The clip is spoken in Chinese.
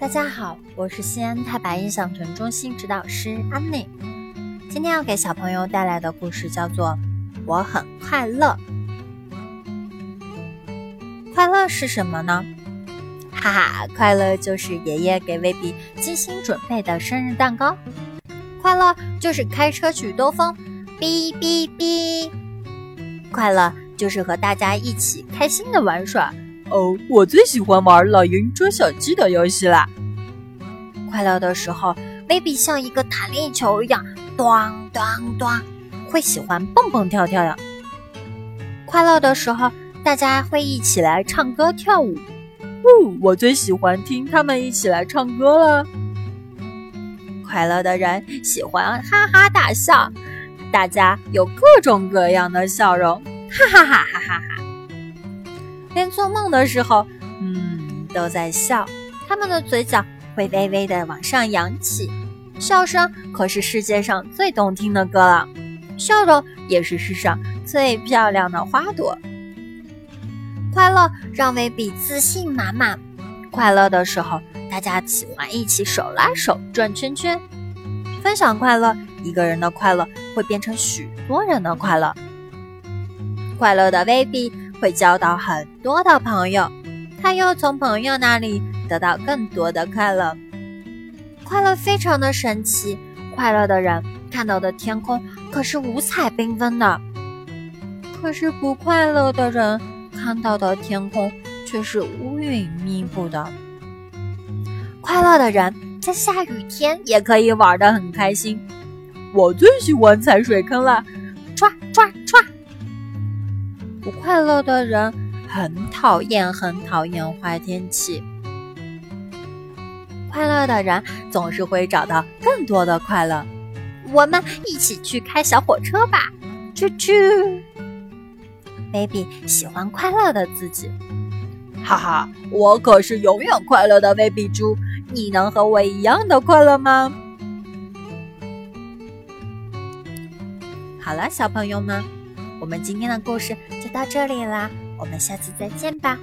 大家好，我是西安太白印象城中心指导师安内。今天要给小朋友带来的故事叫做《我很快乐》。快乐是什么呢？哈哈，快乐就是爷爷给威比精心准备的生日蛋糕。快乐就是开车去兜风，哔哔哔。快乐就是和大家一起开心的玩耍。哦，我最喜欢玩老鹰捉小鸡的游戏啦！快乐的时候，baby 像一个弹力球一样，咚咚咚，会喜欢蹦蹦跳跳的。快乐的时候，大家会一起来唱歌跳舞。哦，我最喜欢听他们一起来唱歌了。快乐的人喜欢哈哈大笑，大家有各种各样的笑容，哈哈哈哈哈哈。连做梦的时候，嗯，都在笑。他们的嘴角会微微的往上扬起，笑声可是世界上最动听的歌了。笑容也是世上最漂亮的花朵。快乐让威比自信满满。快乐的时候，大家喜欢一起手拉手转圈圈，分享快乐。一个人的快乐会变成许多人的快乐。快乐的威比。会交到很多的朋友，他又从朋友那里得到更多的快乐。快乐非常的神奇，快乐的人看到的天空可是五彩缤纷的，可是不快乐的人看到的天空却是乌云密布的。快乐的人在下雨天也可以玩得很开心，我最喜欢踩水坑了，不快乐的人很讨厌，很讨厌坏天气。快乐的人总是会找到更多的快乐。我们一起去开小火车吧，啾啾。Baby 喜欢快乐的自己，哈哈，我可是永远快乐的 Baby 猪。你能和我一样的快乐吗？好了，小朋友们。我们今天的故事就到这里啦，我们下次再见吧。